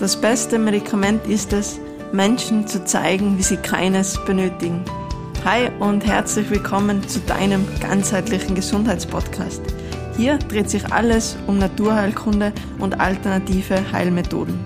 Das beste Medikament ist es, Menschen zu zeigen, wie sie keines benötigen. Hi und herzlich willkommen zu deinem ganzheitlichen Gesundheitspodcast. Hier dreht sich alles um Naturheilkunde und alternative Heilmethoden.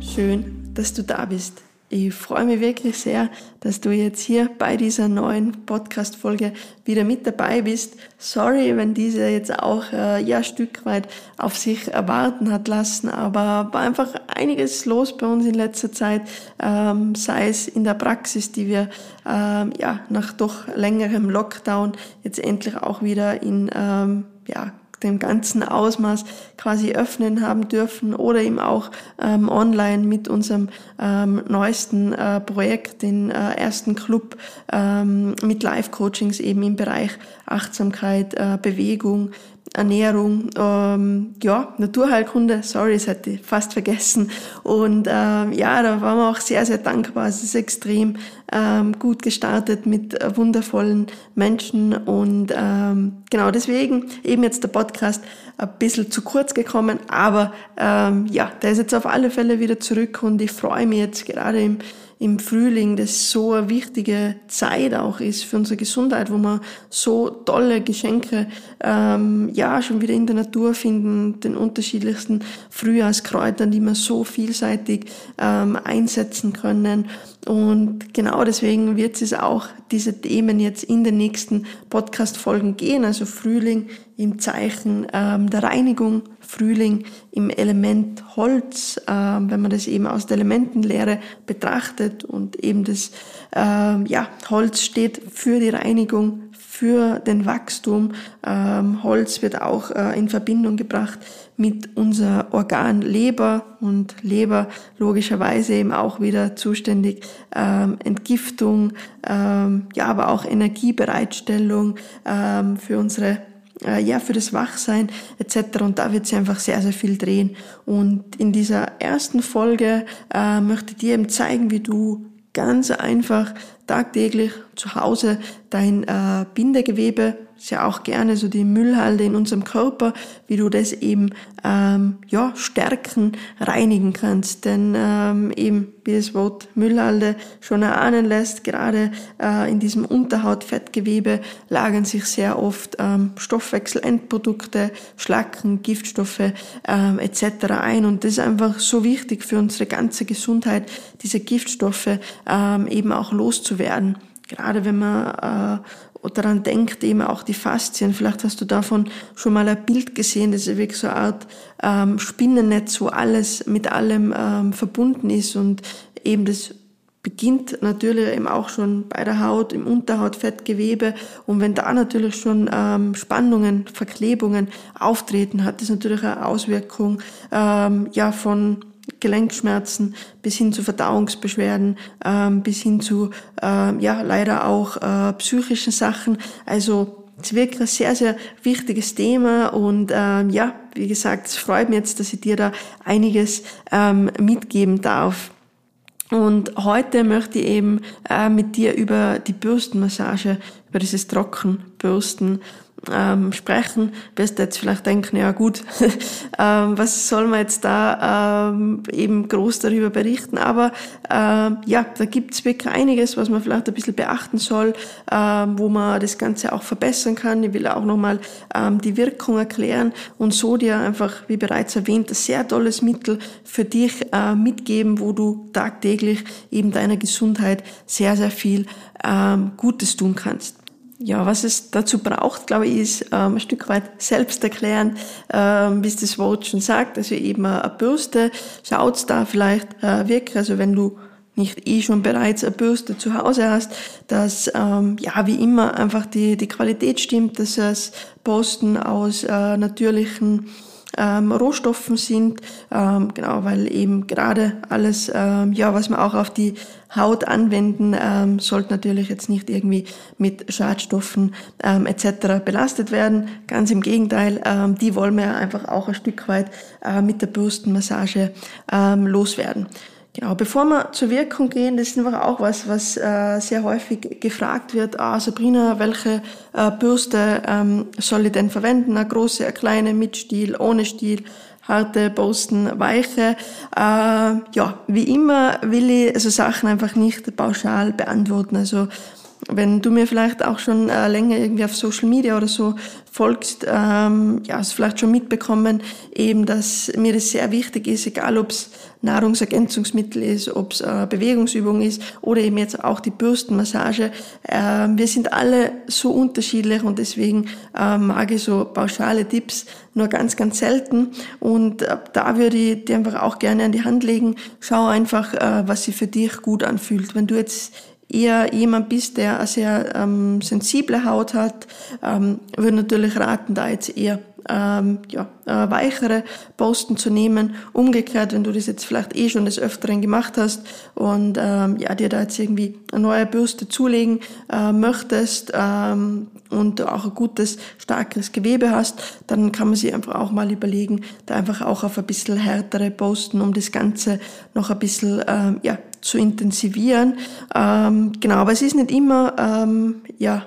Schön, dass du da bist. Ich freue mich wirklich sehr, dass du jetzt hier bei dieser neuen Podcast-Folge wieder mit dabei bist. Sorry, wenn diese jetzt auch äh, ja Stück weit auf sich erwarten hat lassen, aber war einfach einiges los bei uns in letzter Zeit, ähm, sei es in der Praxis, die wir ähm, ja nach doch längerem Lockdown jetzt endlich auch wieder in ähm, ja, dem ganzen Ausmaß quasi öffnen haben dürfen oder eben auch ähm, online mit unserem ähm, neuesten äh, Projekt, den äh, ersten Club ähm, mit Live-Coachings eben im Bereich Achtsamkeit, äh, Bewegung, Ernährung, ähm, ja, Naturheilkunde, sorry, das hätte ich fast vergessen. Und ähm, ja, da waren wir auch sehr, sehr dankbar. Es ist extrem ähm, gut gestartet mit äh, wundervollen Menschen. Und ähm, genau deswegen eben jetzt der Podcast ein bisschen zu kurz gekommen. Aber ähm, ja, der ist jetzt auf alle Fälle wieder zurück und ich freue mich jetzt gerade im im Frühling, das so eine wichtige Zeit auch ist für unsere Gesundheit, wo wir so tolle Geschenke ähm, ja schon wieder in der Natur finden, den unterschiedlichsten Frühjahrskräutern, die wir so vielseitig ähm, einsetzen können. Und genau deswegen wird es auch diese Themen jetzt in den nächsten Podcast-Folgen gehen. Also Frühling im Zeichen ähm, der Reinigung, Frühling im Element Holz, ähm, wenn man das eben aus der Elementenlehre betrachtet und eben das ähm, ja, Holz steht für die Reinigung, für den Wachstum. Ähm, Holz wird auch äh, in Verbindung gebracht mit unser Organ Leber und Leber logischerweise eben auch wieder zuständig ähm, Entgiftung, ähm, ja, aber auch Energiebereitstellung ähm, für unsere äh, ja, für das Wachsein etc. Und da wird sich einfach sehr, sehr viel drehen. Und in dieser ersten Folge äh, möchte ich dir eben zeigen, wie du ganz einfach tagtäglich zu Hause dein äh, Bindegewebe ist ja auch gerne so die Müllhalde in unserem Körper, wie du das eben ähm, ja stärken, reinigen kannst. Denn ähm, eben wie das Wort Müllhalde schon erahnen lässt, gerade äh, in diesem Unterhautfettgewebe lagern sich sehr oft ähm, Stoffwechselendprodukte, Schlacken, Giftstoffe ähm, etc. ein. Und das ist einfach so wichtig für unsere ganze Gesundheit, diese Giftstoffe ähm, eben auch loszuwerden gerade wenn man äh, daran denkt, eben auch die Faszien. Vielleicht hast du davon schon mal ein Bild gesehen, das ist wirklich so eine Art ähm, Spinnennetz, wo alles mit allem ähm, verbunden ist und eben das beginnt natürlich eben auch schon bei der Haut, im Unterhautfettgewebe. Und wenn da natürlich schon ähm, Spannungen, Verklebungen auftreten, hat das natürlich eine Auswirkung ähm, ja von Gelenkschmerzen bis hin zu Verdauungsbeschwerden, ähm, bis hin zu ähm, ja leider auch äh, psychischen Sachen. Also es ist wirklich ein sehr, sehr wichtiges Thema und ähm, ja, wie gesagt, es freut mich jetzt, dass ich dir da einiges ähm, mitgeben darf. Und heute möchte ich eben äh, mit dir über die Bürstenmassage, über dieses Trockenbürsten ähm, sprechen, wirst du jetzt vielleicht denken, ja gut, ähm, was soll man jetzt da ähm, eben groß darüber berichten? Aber ähm, ja, da gibt's wirklich einiges, was man vielleicht ein bisschen beachten soll, ähm, wo man das Ganze auch verbessern kann. Ich will auch nochmal ähm, die Wirkung erklären und so dir einfach, wie bereits erwähnt, ein sehr tolles Mittel für dich äh, mitgeben, wo du tagtäglich eben deiner Gesundheit sehr, sehr viel ähm, Gutes tun kannst ja, was es dazu braucht, glaube ich, ist ähm, ein Stück weit selbst erklären, ähm, wie es das Wort schon sagt. Also eben eine Bürste, schaut's da vielleicht äh, wirklich, also wenn du nicht eh schon bereits eine Bürste zu Hause hast, dass ähm, ja wie immer einfach die, die Qualität stimmt, dass es Posten aus äh, natürlichen ähm, Rohstoffen sind, ähm, genau, weil eben gerade alles, ähm, ja, was man auch auf die Haut anwenden, ähm, sollte natürlich jetzt nicht irgendwie mit Schadstoffen ähm, etc. belastet werden. Ganz im Gegenteil, ähm, die wollen wir einfach auch ein Stück weit äh, mit der Bürstenmassage ähm, loswerden. Genau, bevor wir zur Wirkung gehen, das ist einfach auch was, was äh, sehr häufig gefragt wird. Ah, Sabrina, welche äh, Bürste ähm, soll ich denn verwenden? Eine große, eine kleine, mit Stiel, ohne Stiel? harte Posten, weiche. Äh, ja, wie immer will ich so Sachen einfach nicht pauschal beantworten. Also wenn du mir vielleicht auch schon äh, länger irgendwie auf Social Media oder so folgst, ähm, ja, hast vielleicht schon mitbekommen, eben, dass mir das sehr wichtig ist, egal ob es Nahrungsergänzungsmittel ist, ob es äh, Bewegungsübung ist oder eben jetzt auch die Bürstenmassage. Äh, wir sind alle so unterschiedlich und deswegen äh, mag ich so pauschale Tipps nur ganz, ganz selten. Und äh, da würde ich dir einfach auch gerne an die Hand legen. Schau einfach, äh, was sich für dich gut anfühlt. Wenn du jetzt eher jemand bist, der eine sehr ähm, sensible Haut hat, ähm, würde natürlich raten, da jetzt eher ähm, ja, äh, weichere Posten zu nehmen. Umgekehrt, wenn du das jetzt vielleicht eh schon des Öfteren gemacht hast und ähm, ja, dir da jetzt irgendwie eine neue Bürste zulegen äh, möchtest ähm, und auch ein gutes, starkes Gewebe hast, dann kann man sich einfach auch mal überlegen, da einfach auch auf ein bisschen härtere Posten, um das Ganze noch ein bisschen ähm, ja, zu intensivieren. Ähm, genau, aber es ist nicht immer ähm, ja,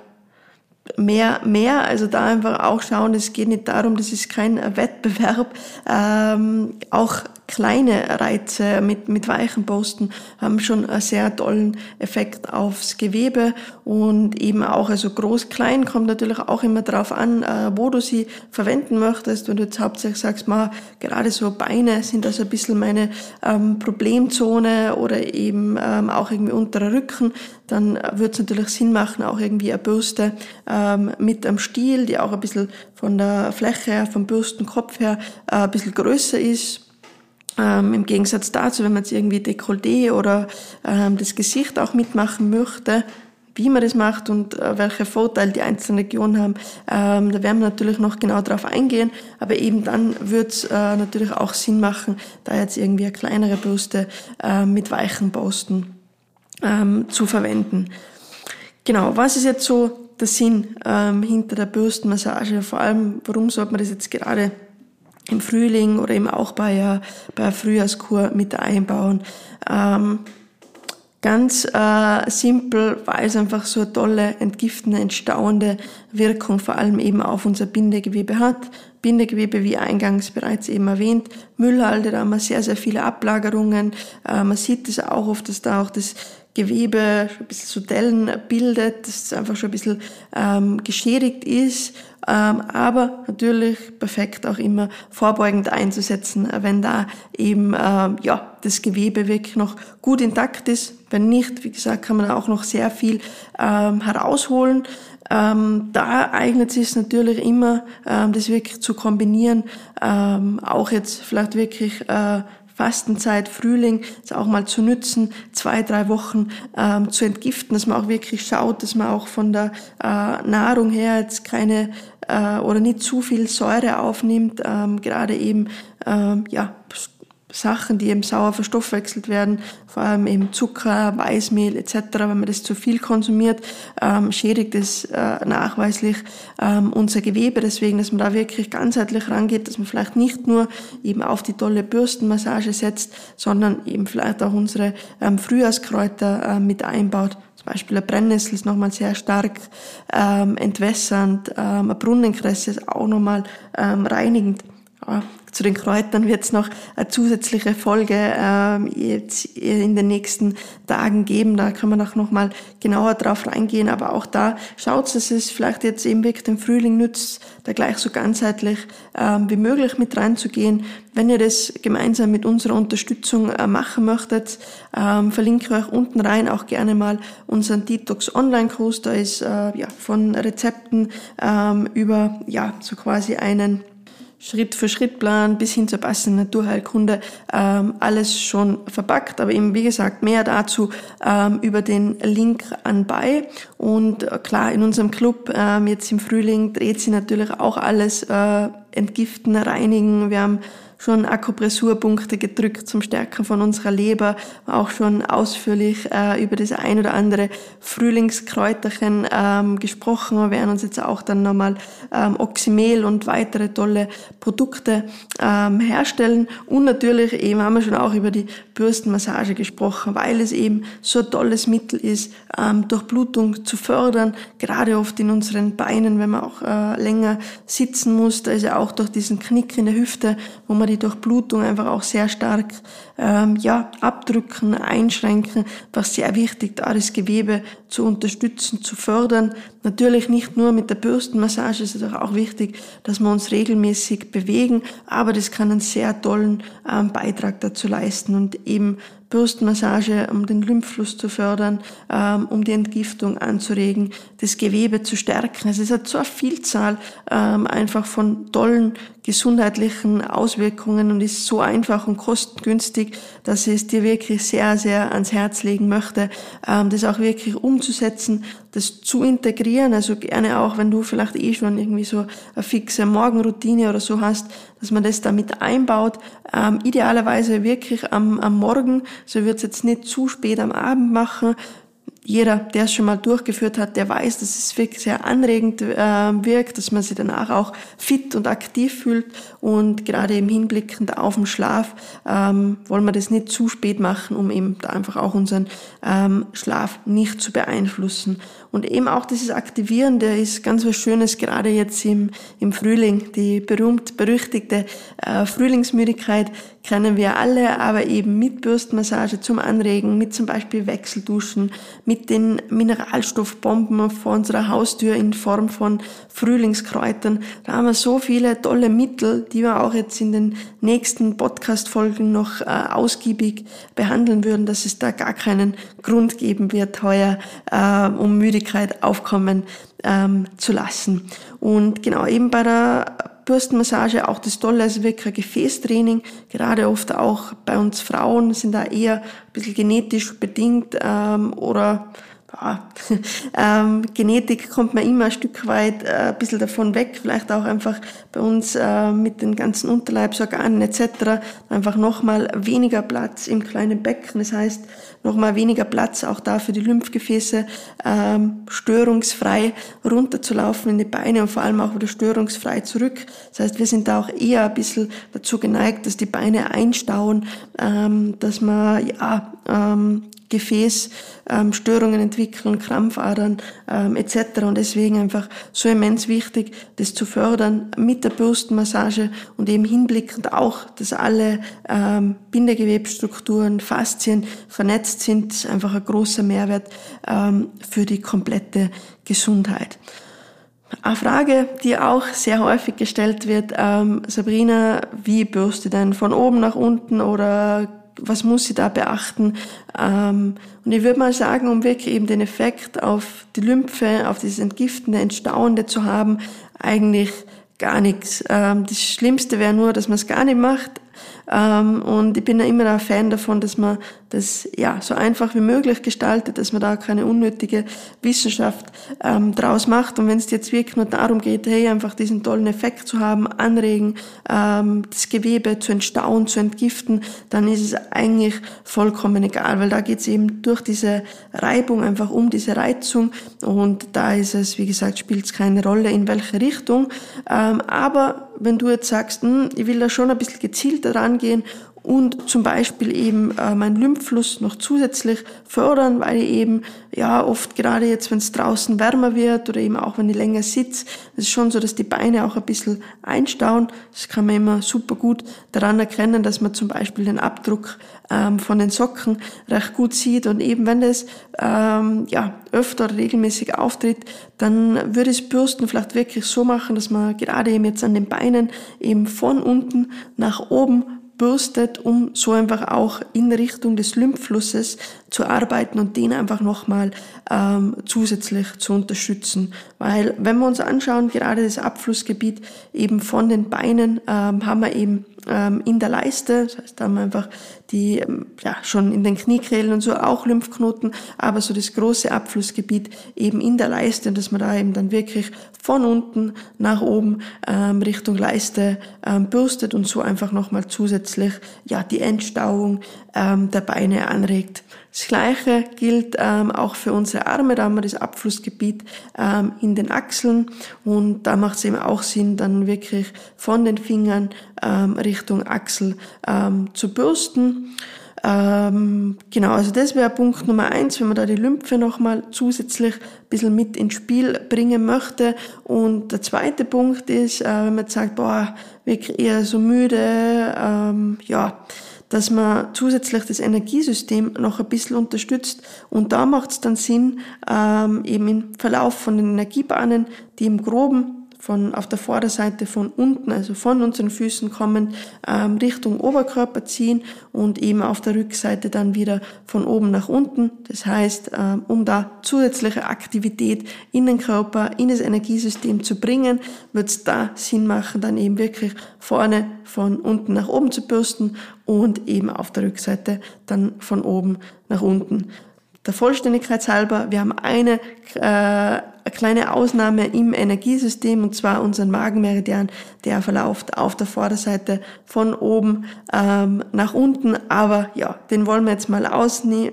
mehr, mehr, also da einfach auch schauen, es geht nicht darum, das ist kein Wettbewerb, ähm, auch kleine Reize mit, mit weichen Posten haben schon einen sehr tollen Effekt aufs Gewebe und eben auch, also groß, klein kommt natürlich auch immer drauf an, äh, wo du sie verwenden möchtest. Wenn du jetzt hauptsächlich sagst, mal, gerade so Beine sind das ein bisschen meine ähm, Problemzone oder eben ähm, auch irgendwie unterer Rücken, dann wird es natürlich Sinn machen, auch irgendwie eine Bürste ähm, mit einem Stiel, die auch ein bisschen von der Fläche her, vom Bürstenkopf her äh, ein bisschen größer ist, ähm, Im Gegensatz dazu, wenn man jetzt irgendwie Dekolleté oder ähm, das Gesicht auch mitmachen möchte, wie man das macht und äh, welche Vorteile die einzelnen Regionen haben, ähm, da werden wir natürlich noch genau drauf eingehen. Aber eben dann wird es äh, natürlich auch Sinn machen, da jetzt irgendwie eine kleinere Bürste äh, mit weichen Posten ähm, zu verwenden. Genau, was ist jetzt so der Sinn ähm, hinter der Bürstenmassage? Vor allem, warum sollte man das jetzt gerade im Frühling oder eben auch bei, äh, bei Frühjahrskur mit einbauen. Ähm, ganz äh, simpel, weil es einfach so eine tolle, entgiftende, entstauende Wirkung vor allem eben auf unser Bindegewebe hat. Bindegewebe, wie eingangs bereits eben erwähnt, Müllhalde, da haben wir sehr, sehr viele Ablagerungen. Äh, man sieht es auch oft, dass da auch das Gewebe ein bisschen so Dellen bildet, dass es einfach schon ein bisschen ähm, geschädigt ist, ähm, aber natürlich perfekt auch immer vorbeugend einzusetzen, wenn da eben ähm, ja das Gewebe wirklich noch gut intakt ist. Wenn nicht, wie gesagt, kann man auch noch sehr viel ähm, herausholen. Ähm, da eignet es sich natürlich immer, ähm, das wirklich zu kombinieren, ähm, auch jetzt vielleicht wirklich äh, Fastenzeit, Frühling, es auch mal zu nützen, zwei, drei Wochen ähm, zu entgiften, dass man auch wirklich schaut, dass man auch von der äh, Nahrung her jetzt keine äh, oder nicht zu viel Säure aufnimmt, ähm, gerade eben ähm, ja Sachen, die eben sauer verstoffwechselt werden, vor allem eben Zucker, Weißmehl etc., wenn man das zu viel konsumiert, ähm, schädigt es äh, nachweislich ähm, unser Gewebe. Deswegen, dass man da wirklich ganzheitlich rangeht, dass man vielleicht nicht nur eben auf die tolle Bürstenmassage setzt, sondern eben vielleicht auch unsere ähm, Frühjahrskräuter äh, mit einbaut. Zum Beispiel eine Brennnessel ist nochmal sehr stark ähm, entwässernd, ähm, eine Brunnenkresse ist auch nochmal ähm, reinigend. Ja, zu den Kräutern wird es noch eine zusätzliche Folge ähm, jetzt in den nächsten Tagen geben. Da kann man auch noch mal genauer drauf reingehen. Aber auch da schaut, dass es vielleicht jetzt eben wirklich den Frühling nützt, da gleich so ganzheitlich ähm, wie möglich mit reinzugehen. Wenn ihr das gemeinsam mit unserer Unterstützung äh, machen möchtet, ähm, verlinke ich euch unten rein auch gerne mal unseren Detox Online-Kurs. Da ist äh, ja, von Rezepten ähm, über ja, so quasi einen Schritt-für-Schritt-Plan bis hin zur passenden Naturheilkunde ähm, alles schon verpackt. Aber eben, wie gesagt, mehr dazu ähm, über den Link anbei. Und äh, klar, in unserem Club ähm, jetzt im Frühling dreht sich natürlich auch alles äh, entgiften, reinigen. Wir haben schon Akupressurpunkte gedrückt zum Stärken von unserer Leber, auch schon ausführlich äh, über das ein oder andere Frühlingskräuterchen ähm, gesprochen. Wir werden uns jetzt auch dann nochmal ähm, Oxymel und weitere tolle Produkte ähm, herstellen. Und natürlich eben haben wir schon auch über die Bürstenmassage gesprochen, weil es eben so ein tolles Mittel ist, ähm, Durchblutung zu fördern, gerade oft in unseren Beinen, wenn man auch äh, länger sitzen muss. Da ist ja auch durch diesen Knick in der Hüfte, wo man die Durchblutung einfach auch sehr stark ähm, ja, abdrücken, einschränken, was sehr wichtig, da das Gewebe zu unterstützen, zu fördern. Natürlich nicht nur mit der Bürstenmassage, es ist auch wichtig, dass wir uns regelmäßig bewegen, aber das kann einen sehr tollen ähm, Beitrag dazu leisten und eben Bürstenmassage, um den Lymphfluss zu fördern, ähm, um die Entgiftung anzuregen, das Gewebe zu stärken. Also es hat so eine Vielzahl ähm, einfach von tollen gesundheitlichen Auswirkungen und ist so einfach und kostengünstig, dass ich es dir wirklich sehr, sehr ans Herz legen möchte, ähm, das auch wirklich umzusetzen, das zu integrieren. Also gerne auch, wenn du vielleicht eh schon irgendwie so eine fixe Morgenroutine oder so hast, dass man das damit einbaut. Ähm, idealerweise wirklich am, am Morgen, so wird es jetzt nicht zu spät am Abend machen, jeder, der es schon mal durchgeführt hat, der weiß, dass es wirklich sehr anregend äh, wirkt, dass man sich danach auch fit und aktiv fühlt. Und gerade im Hinblick auf den Schlaf ähm, wollen wir das nicht zu spät machen, um eben da einfach auch unseren ähm, Schlaf nicht zu beeinflussen. Und eben auch dieses Aktivieren, der ist ganz was Schönes, gerade jetzt im, im Frühling. Die berühmt-berüchtigte äh, Frühlingsmüdigkeit kennen wir alle, aber eben mit Bürstenmassage zum Anregen, mit zum Beispiel Wechselduschen, mit den Mineralstoffbomben vor unserer Haustür in Form von Frühlingskräutern. Da haben wir so viele tolle Mittel, die wir auch jetzt in den nächsten Podcast-Folgen noch äh, ausgiebig behandeln würden, dass es da gar keinen Grund geben wird, heuer äh, um Müdigkeit aufkommen ähm, zu lassen. Und genau eben bei der Bürstenmassage auch das Tolle, also wirklich ein Gefäßtraining, gerade oft auch bei uns Frauen sind da eher ein bisschen genetisch bedingt ähm, oder ja, ähm, Genetik kommt man immer ein Stück weit äh, ein bisschen davon weg, vielleicht auch einfach bei uns äh, mit den ganzen Unterleibsorganen etc. einfach nochmal weniger Platz im kleinen Becken. Das heißt, nochmal weniger Platz auch da für die Lymphgefäße ähm, störungsfrei runterzulaufen in die Beine und vor allem auch wieder störungsfrei zurück. Das heißt, wir sind da auch eher ein bisschen dazu geneigt, dass die Beine einstauen, ähm, dass man ja ähm, Gefäßstörungen ähm, entwickeln, Krampfadern ähm, etc. Und deswegen einfach so immens wichtig, das zu fördern mit der Bürstenmassage und eben hinblickend auch, dass alle ähm, Bindegewebsstrukturen, Faszien vernetzt sind, ist einfach ein großer Mehrwert ähm, für die komplette Gesundheit. Eine Frage, die auch sehr häufig gestellt wird, ähm, Sabrina, wie bürste denn von oben nach unten oder was muss ich da beachten? Ähm, und ich würde mal sagen, um wirklich eben den Effekt auf die Lymphe, auf dieses entgiftende, entstauende zu haben, eigentlich gar nichts. Ähm, das Schlimmste wäre nur, dass man es gar nicht macht. Ähm, und ich bin ja immer ein Fan davon, dass man das ja so einfach wie möglich gestaltet, dass man da keine unnötige Wissenschaft ähm, draus macht. Und wenn es jetzt wirklich nur darum geht, hey, einfach diesen tollen Effekt zu haben, anregen, ähm, das Gewebe zu entstauen, zu entgiften, dann ist es eigentlich vollkommen egal, weil da geht es eben durch diese Reibung einfach um diese Reizung und da ist es, wie gesagt, spielt es keine Rolle, in welche Richtung. Ähm, aber wenn du jetzt sagst, hm, ich will da schon ein bisschen gezielter rangehen und zum Beispiel eben äh, meinen Lymphfluss noch zusätzlich fördern, weil ich eben ja oft gerade jetzt, wenn es draußen wärmer wird oder eben auch wenn ich länger sitze, es ist schon so, dass die Beine auch ein bisschen einstauen. Das kann man immer super gut daran erkennen, dass man zum Beispiel den Abdruck ähm, von den Socken recht gut sieht und eben wenn das ähm, ja öfter regelmäßig auftritt, dann würde es Bürsten vielleicht wirklich so machen, dass man gerade eben jetzt an den Beinen eben von unten nach oben bürstet, um so einfach auch in Richtung des Lymphflusses zu arbeiten und den einfach nochmal ähm, zusätzlich zu unterstützen. Weil wenn wir uns anschauen, gerade das Abflussgebiet eben von den Beinen ähm, haben wir eben ähm, in der Leiste, das heißt, da haben wir einfach die, ähm, ja, schon in den Kniekehlen und so auch Lymphknoten, aber so das große Abflussgebiet eben in der Leiste, dass man da eben dann wirklich von unten nach oben ähm, Richtung Leiste ähm, bürstet und so einfach nochmal zusätzlich ja die Entstauung ähm, der Beine anregt. Das Gleiche gilt ähm, auch für unsere Arme, da haben wir das Abflussgebiet ähm, in den Achseln und da macht es eben auch Sinn, dann wirklich von den Fingern ähm, Richtung Achsel ähm, zu bürsten. Ähm, genau, also das wäre Punkt Nummer eins, wenn man da die Lymphe nochmal zusätzlich ein bisschen mit ins Spiel bringen möchte. Und der zweite Punkt ist, äh, wenn man jetzt sagt, boah, wirklich eher so müde, ähm, ja, dass man zusätzlich das Energiesystem noch ein bisschen unterstützt. Und da macht es dann Sinn, ähm, eben im Verlauf von den Energiebahnen, die im Groben von auf der Vorderseite von unten, also von unseren Füßen kommen, ähm, Richtung Oberkörper ziehen und eben auf der Rückseite dann wieder von oben nach unten. Das heißt, ähm, um da zusätzliche Aktivität in den Körper, in das Energiesystem zu bringen, wird es da Sinn machen, dann eben wirklich vorne von unten nach oben zu bürsten und eben auf der Rückseite dann von oben nach unten. Der Vollständigkeit halber, wir haben eine äh, eine kleine Ausnahme im Energiesystem und zwar unseren Magenmeridian, der verläuft auf der Vorderseite von oben ähm, nach unten. Aber ja, den wollen wir jetzt mal außen, äh,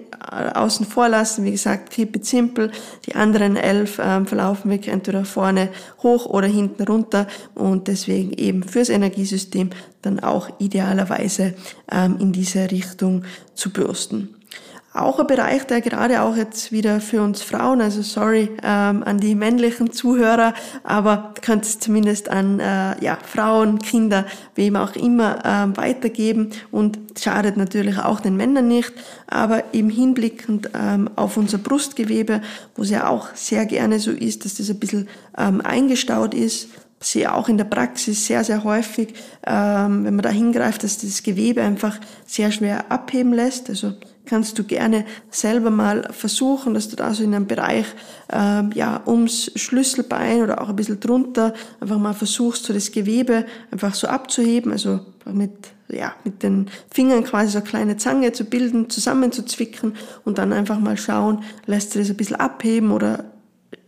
außen vor lassen. Wie gesagt, keep it simple. Die anderen elf ähm, verlaufen wirklich entweder vorne hoch oder hinten runter und deswegen eben fürs Energiesystem dann auch idealerweise ähm, in diese Richtung zu bürsten auch ein Bereich, der gerade auch jetzt wieder für uns Frauen, also sorry ähm, an die männlichen Zuhörer, aber könnt es zumindest an äh, ja, Frauen, Kinder, wem auch immer ähm, weitergeben und schadet natürlich auch den Männern nicht, aber im Hinblick ähm, auf unser Brustgewebe, wo es ja auch sehr gerne so ist, dass das ein bisschen ähm, eingestaut ist, sehe auch in der Praxis sehr, sehr häufig, ähm, wenn man da hingreift, dass das Gewebe einfach sehr schwer abheben lässt. Also kannst du gerne selber mal versuchen, dass du da so in einem Bereich ähm, ja ums Schlüsselbein oder auch ein bisschen drunter einfach mal versuchst, so das Gewebe einfach so abzuheben, also mit ja mit den Fingern quasi so eine kleine Zange zu bilden, zusammenzuzwicken und dann einfach mal schauen, lässt du das ein bisschen abheben oder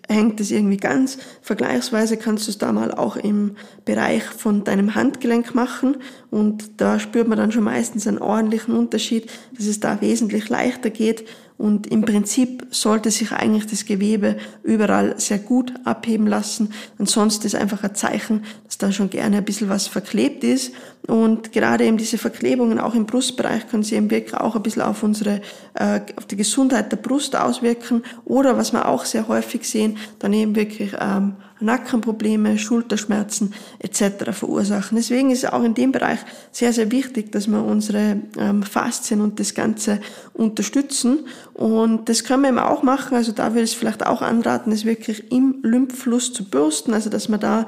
hängt es irgendwie ganz. Vergleichsweise kannst du es da mal auch im Bereich von deinem Handgelenk machen und da spürt man dann schon meistens einen ordentlichen Unterschied, dass es da wesentlich leichter geht und im Prinzip sollte sich eigentlich das Gewebe überall sehr gut abheben lassen. Ansonsten ist einfach ein Zeichen, dass da schon gerne ein bisschen was verklebt ist. Und gerade eben diese Verklebungen auch im Brustbereich können sich eben wirklich auch ein bisschen auf unsere, äh, auf die Gesundheit der Brust auswirken. Oder was wir auch sehr häufig sehen, dann eben wirklich ähm, Nackenprobleme, Schulterschmerzen etc. verursachen. Deswegen ist es auch in dem Bereich sehr, sehr wichtig, dass wir unsere ähm, Faszien und das Ganze unterstützen. Und das können wir eben auch machen. Also da würde ich es vielleicht auch anraten, es wirklich im Lymphfluss zu bürsten. Also dass man da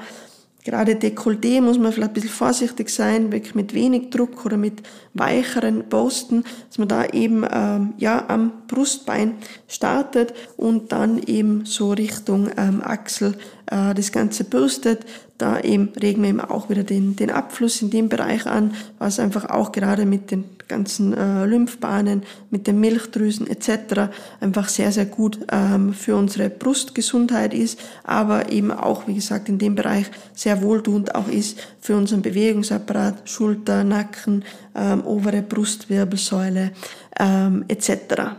Gerade Dekolleté muss man vielleicht ein bisschen vorsichtig sein, wirklich mit wenig Druck oder mit weicheren Posten, dass man da eben ähm, ja am Brustbein startet und dann eben so Richtung ähm, Achsel äh, das Ganze bürstet. Da eben regen wir eben auch wieder den, den Abfluss in dem Bereich an, was einfach auch gerade mit den ganzen äh, Lymphbahnen, mit den Milchdrüsen etc. einfach sehr, sehr gut ähm, für unsere Brustgesundheit ist, aber eben auch, wie gesagt, in dem Bereich sehr wohltuend auch ist für unseren Bewegungsapparat, Schulter, Nacken, ähm, obere Brustwirbelsäule ähm, etc.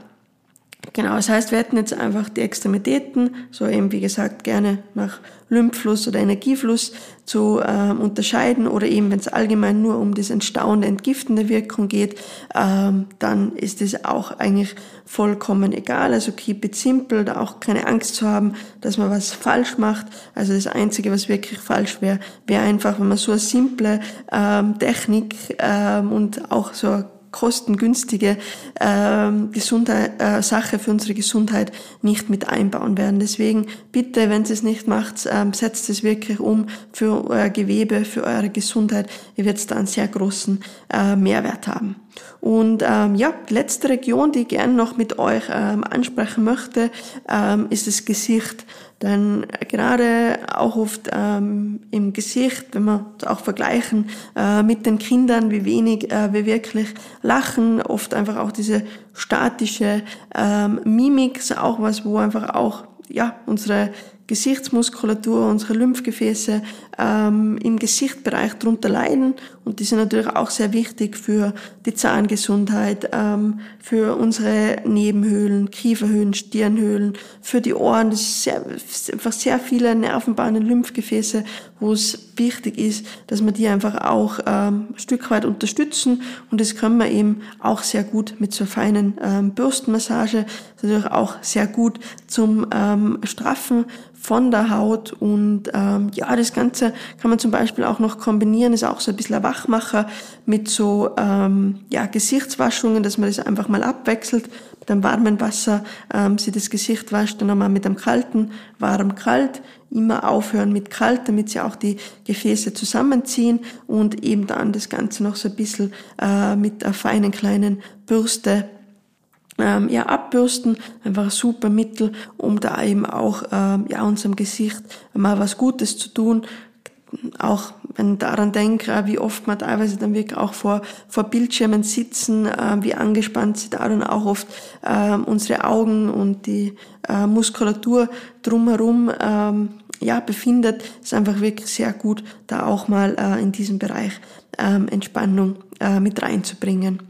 Genau, das heißt, wir hätten jetzt einfach die Extremitäten, so eben wie gesagt, gerne nach Lymphfluss oder Energiefluss zu äh, unterscheiden oder eben, wenn es allgemein nur um das entstauende, entgiftende Wirkung geht, ähm, dann ist es auch eigentlich vollkommen egal. Also keep it simple, da auch keine Angst zu haben, dass man was falsch macht. Also das Einzige, was wirklich falsch wäre, wäre einfach, wenn man so eine simple ähm, Technik ähm, und auch so kostengünstige ähm, Gesundheit, äh, Sache für unsere Gesundheit nicht mit einbauen werden. Deswegen bitte, wenn Sie es nicht macht, ähm, setzt es wirklich um für euer Gewebe, für eure Gesundheit. Ihr werdet da einen sehr großen äh, Mehrwert haben. Und ähm, ja, die letzte Region, die ich gerne noch mit euch ähm, ansprechen möchte, ähm, ist das Gesicht. Denn gerade auch oft ähm, im Gesicht, wenn wir auch vergleichen äh, mit den Kindern, wie wenig äh, wir wirklich lachen, oft einfach auch diese statische ähm, Mimik ist auch was, wo einfach auch ja unsere Gesichtsmuskulatur, unsere Lymphgefäße ähm, im Gesichtbereich darunter leiden. Und die sind natürlich auch sehr wichtig für die Zahngesundheit, ähm, für unsere Nebenhöhlen, Kieferhöhlen, Stirnhöhlen, für die Ohren. Das ist sehr, einfach sehr viele Nervenbahnen, Lymphgefäße, wo es wichtig ist, dass wir die einfach auch ähm, ein Stück weit unterstützen. Und das können wir eben auch sehr gut mit so feinen ähm, Bürstenmassage. Das ist natürlich auch sehr gut zum Straffen von der Haut. Und ja, das Ganze kann man zum Beispiel auch noch kombinieren, ist auch so ein bisschen ein Wachmacher mit so ähm, ja, Gesichtswaschungen, dass man das einfach mal abwechselt. Mit einem warmen Wasser ähm, sie das Gesicht wascht, dann nochmal mit einem kalten, warm, kalt. Immer aufhören mit kalt, damit sie auch die Gefäße zusammenziehen und eben dann das Ganze noch so ein bisschen äh, mit einer feinen kleinen Bürste ähm, ja, abbürsten, einfach ein super Mittel, um da eben auch ähm, ja, unserem Gesicht mal was Gutes zu tun. Auch wenn ich daran denke, äh, wie oft man teilweise dann wirklich auch vor, vor Bildschirmen sitzen, äh, wie angespannt sie da dann auch oft äh, unsere Augen und die äh, Muskulatur drumherum ähm, ja, befindet, ist einfach wirklich sehr gut, da auch mal in diesem Bereich ähm, Entspannung mit reinzubringen.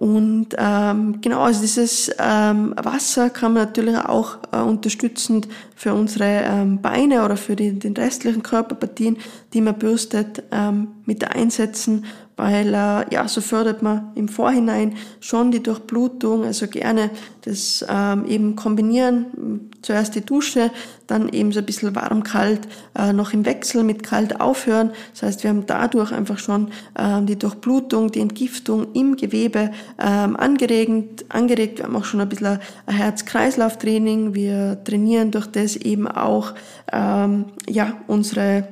Und ähm, genau, also dieses ähm, Wasser kann man natürlich auch äh, unterstützend für unsere ähm, Beine oder für die, den restlichen Körperpartien, die man bürstet, ähm, mit einsetzen weil äh, ja, so fördert man im Vorhinein schon die Durchblutung, also gerne das ähm, eben kombinieren, zuerst die Dusche, dann eben so ein bisschen warm-kalt äh, noch im Wechsel mit kalt aufhören. Das heißt, wir haben dadurch einfach schon ähm, die Durchblutung, die Entgiftung im Gewebe ähm, angeregt, angeregt. Wir haben auch schon ein bisschen ein Herz-Kreislauf-Training. Wir trainieren durch das eben auch ähm, ja, unsere,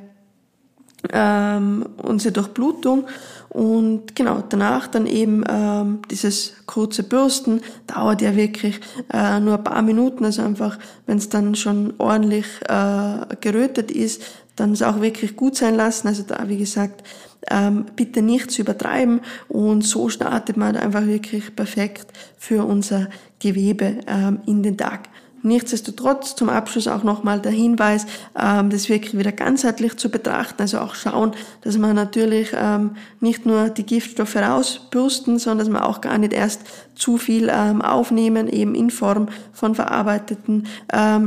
ähm, unsere Durchblutung. Und genau, danach dann eben ähm, dieses kurze Bürsten dauert ja wirklich äh, nur ein paar Minuten. Also einfach, wenn es dann schon ordentlich äh, gerötet ist, dann es auch wirklich gut sein lassen. Also da, wie gesagt, ähm, bitte nicht zu übertreiben. Und so startet man einfach wirklich perfekt für unser Gewebe ähm, in den Tag. Nichtsdestotrotz zum Abschluss auch nochmal der Hinweis, ähm, das wirklich wieder ganzheitlich zu betrachten, also auch schauen, dass man natürlich ähm, nicht nur die Giftstoffe rausbürsten, sondern dass man auch gar nicht erst zu viel ähm, aufnehmen, eben in Form von verarbeiteten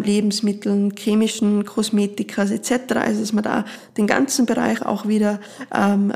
Lebensmitteln, chemischen Kosmetika etc. Also dass man da den ganzen Bereich auch wieder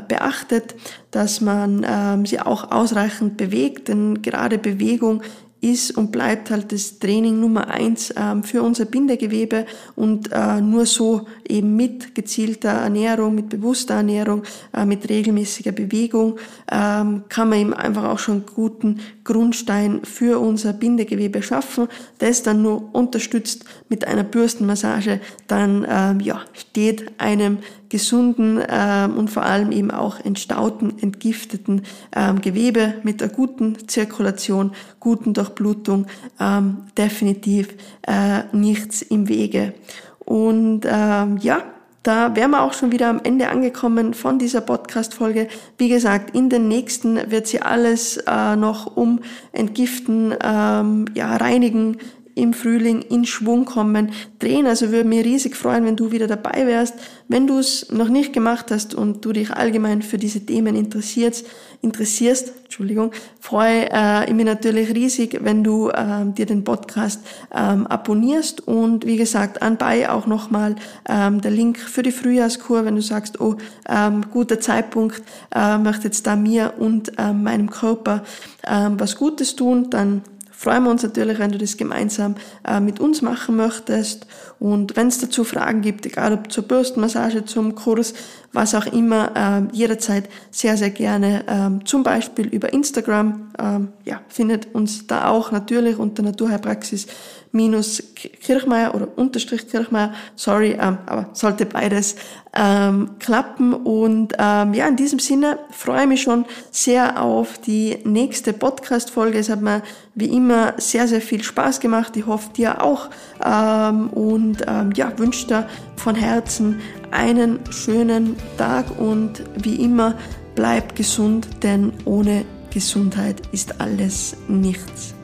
beachtet, dass man sie auch ausreichend bewegt, denn gerade Bewegung ist und bleibt halt das Training Nummer eins ähm, für unser Bindegewebe und äh, nur so eben mit gezielter Ernährung, mit bewusster Ernährung, äh, mit regelmäßiger Bewegung ähm, kann man eben einfach auch schon einen guten Grundstein für unser Bindegewebe schaffen. Das dann nur unterstützt mit einer Bürstenmassage, dann ähm, ja, steht einem gesunden ähm, und vor allem eben auch entstauten, entgifteten ähm, Gewebe mit einer guten Zirkulation, guten Durchblutung ähm, definitiv äh, nichts im Wege. Und ähm, ja, da wären wir auch schon wieder am Ende angekommen von dieser Podcast-Folge. Wie gesagt, in den nächsten wird sie alles äh, noch um Entgiften, ähm, ja, reinigen, im Frühling in Schwung kommen, drehen. Also würde mich riesig freuen, wenn du wieder dabei wärst. Wenn du es noch nicht gemacht hast und du dich allgemein für diese Themen interessierst, interessierst, Entschuldigung, freue äh, ich mich natürlich riesig, wenn du ähm, dir den Podcast ähm, abonnierst und wie gesagt, anbei auch nochmal ähm, der Link für die Frühjahrskur, wenn du sagst, oh, ähm, guter Zeitpunkt, äh, möchte jetzt da mir und ähm, meinem Körper ähm, was Gutes tun, dann freuen wir uns natürlich, wenn du das gemeinsam äh, mit uns machen möchtest. Und wenn es dazu Fragen gibt, egal ob zur Bürstenmassage, zum Kurs, was auch immer, äh, jederzeit sehr, sehr gerne, ähm, zum Beispiel über Instagram. Ähm, ja, findet uns da auch natürlich unter Naturheilpraxis minus Kirchmeier oder unterstrich Kirchmeier, sorry, ähm, aber sollte beides ähm, klappen. Und ähm, ja, in diesem Sinne freue ich mich schon sehr auf die nächste Podcast-Folge. Es hat mir wie immer sehr, sehr viel Spaß gemacht. Ich hoffe, dir auch. Ähm, und ähm, ja, wünsche dir von Herzen einen schönen Tag und wie immer, bleib gesund, denn ohne Gesundheit ist alles nichts.